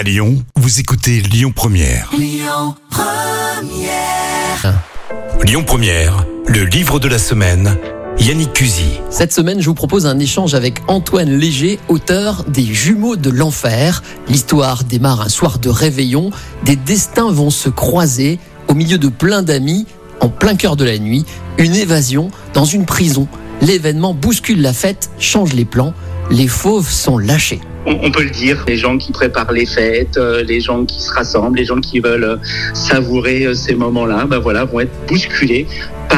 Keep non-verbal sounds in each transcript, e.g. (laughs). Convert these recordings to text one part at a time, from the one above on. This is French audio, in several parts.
À Lyon, vous écoutez Lyon Première. Lyon Première, le livre de la semaine. Yannick Cusy. Cette semaine, je vous propose un échange avec Antoine Léger, auteur des Jumeaux de l'Enfer. L'histoire démarre un soir de réveillon. Des destins vont se croiser au milieu de plein d'amis, en plein cœur de la nuit. Une évasion dans une prison. L'événement bouscule la fête, change les plans. Les fauves sont lâchés. On, peut le dire, les gens qui préparent les fêtes, euh, les gens qui se rassemblent, les gens qui veulent euh, savourer euh, ces moments-là, ben voilà, vont être bousculés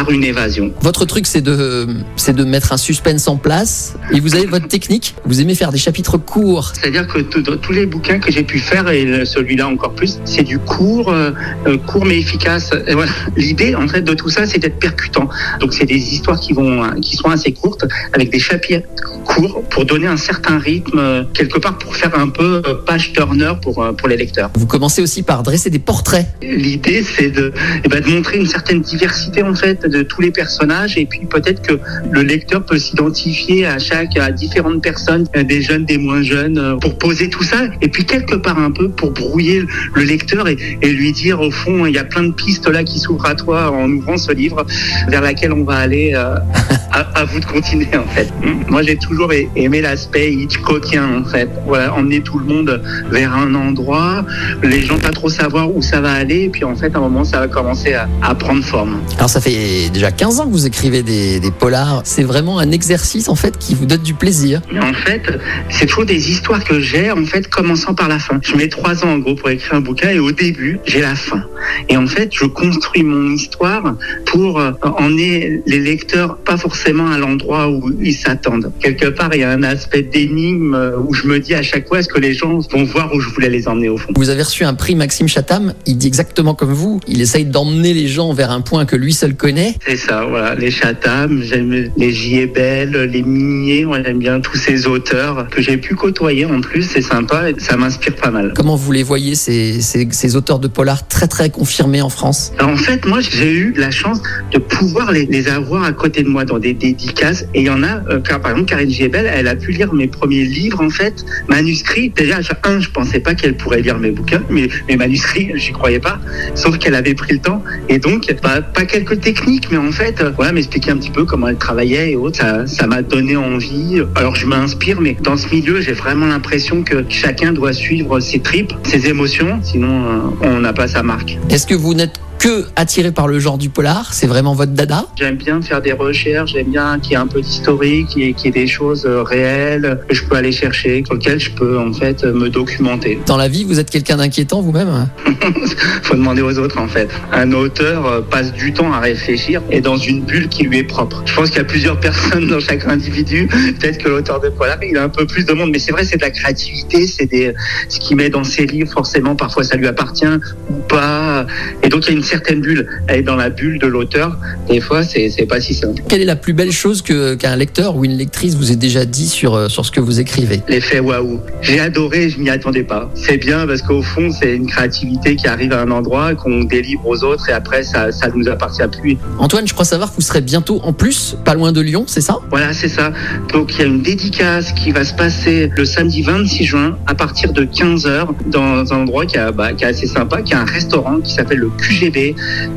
par une évasion. Votre truc, c'est de, c'est de mettre un suspense en place. Et vous avez votre technique. Vous aimez faire des chapitres courts. C'est-à-dire que tous les bouquins que j'ai pu faire, et celui-là encore plus, c'est du court, euh, euh, court mais efficace. Et voilà. L'idée, en fait, de tout ça, c'est d'être percutant. Donc, c'est des histoires qui vont, euh, qui sont assez courtes, avec des chapitres courts, pour donner un certain rythme, quelque part, pour faire un peu page turner pour, pour les lecteurs. Vous commencez aussi par dresser des portraits. L'idée, c'est de, eh ben, de montrer une certaine diversité en fait de tous les personnages, et puis peut-être que le lecteur peut s'identifier à chaque, à différentes personnes, des jeunes, des moins jeunes, euh, pour poser tout ça, et puis quelque part un peu pour brouiller le lecteur et, et lui dire au fond, il y a plein de pistes là qui s'ouvrent à toi en ouvrant ce livre, vers laquelle on va aller. euh, (laughs) à, à vous de continuer en fait. Moi, j'ai toujours aimé l'aspect Hitchcockien en fait. Voilà, emmener tout le monde vers un endroit, les gens pas trop savoir où ça va aller, et puis en fait, à un moment, ça va commencer à, à prendre forme. Alors ça fait déjà 15 ans que vous écrivez des, des polars. C'est vraiment un exercice en fait qui vous donne du plaisir. Mais en fait, c'est toujours des histoires que j'ai, en fait, commençant par la fin. Je mets trois ans, en gros, pour écrire un bouquin, et au début, j'ai la fin. Et en fait, je construis mon histoire pour euh, emmener les lecteurs pas forcément à l'endroit où ils s'attendent. Quelque part, il y a un aspect d'énigme euh, où je me dis à chaque fois, est-ce que les gens vont voir où je voulais les emmener au fond? Vous avez reçu un prix Maxime Chatham. Il dit exactement comme vous. Il essaye d'emmener les gens vers un point que lui seul connaît. C'est ça, voilà. Les Chatham, j'aime les. Bell, les Minier, j'aime bien tous ces auteurs que j'ai pu côtoyer en plus, c'est sympa et ça m'inspire pas mal. Comment vous les voyez ces, ces, ces auteurs de polars très très confirmés en France? Alors, en fait, moi, j'ai eu la chance de pouvoir les, les avoir à côté de moi dans des dédicaces. Et il y en a, euh, car, par exemple, Karine Giebel, elle a pu lire mes premiers livres, en fait, manuscrits. Déjà, un, je pensais pas qu'elle pourrait lire mes bouquins, mais mes manuscrits, (laughs) j'y croyais pas. Sauf qu'elle avait pris le temps. Et donc, bah, pas quelques techniques, mais en fait, euh, voilà, m'expliquer un petit peu comment elle travaillait et autres. Ça, ça m'a donné envie. Alors, je m'inspire, mais dans ce milieu, j'ai vraiment l'impression que chacun doit suivre ses tripes, ses émotions. Sinon, euh, on n'a pas sa marque. Est-ce que vous n'êtes que attiré par le genre du polar C'est vraiment votre dada J'aime bien faire des recherches, j'aime bien qu'il y ait un peu d'historique, qu'il y qu'il y ait des choses euh, réelles que je peux aller chercher, sur lesquelles je peux en fait me documenter. Dans la vie, vous êtes quelqu'un d'inquiétant vous-même? (laughs) Faut demander aux autres en fait. Un auteur euh, passe du temps à réfléchir et dans une bulle qui lui est propre. Je pense qu'il y a plusieurs (laughs) personnes dans chaque individu. Peut-être que l'auteur de polar, il a un peu plus de monde, mais c'est vrai, c'est de la créativité, c'est des ce qu'il met dans ses livres. Forcément, parfois ça lui appartient ou pas. Et donc il y a une certaine bulle. Elle est dans la bulle de l'auteur. Des fois, c'est pas si simple. Quelle est la plus belle chose qu'un lecteur ou une lectrice vous ait déjà dit sur, euh, sur ce que vous écrivez? L'effet waouh. J'ai adoré, je m'y attendais pas. C'est bien parce qu'au fond, c'est une créativité qui arrive à un endroit, qu'on délivre aux autres et après, ça, ça nous appartient plus. Antoine, je crois savoir que vous serez bientôt en plus, pas loin de Lyon, c'est ça? Voilà, c'est ça. Donc, il y a une dédicace qui va se passer le samedi 26 juin à partir de 15h dans un endroit qui, a, bah, qui est assez sympa, qui a un restaurant qui s'appelle le QGB,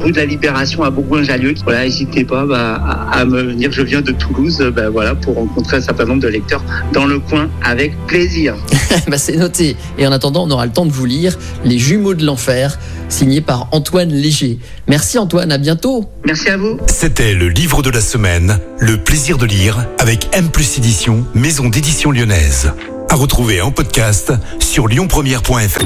rue de la Libération à Bourgoin-Jallieu. Voilà, n'hésitez pas bah, à, à me venir. Je viens de Toulouse, bah, voilà, pour rencontrer un certain nombre de lecteurs dans le coin avec plaisir. (laughs) bah, C'est noté. Et en attendant, on aura le temps de vous lire Les Jumeaux de l'Enfer, signé par Antoine Léger. Merci Antoine, à bientôt Merci à vous. C'était le livre de la semaine, Le plaisir de lire avec M plus édition, maison d'édition lyonnaise. À retrouver en podcast sur lyonpremière.fr.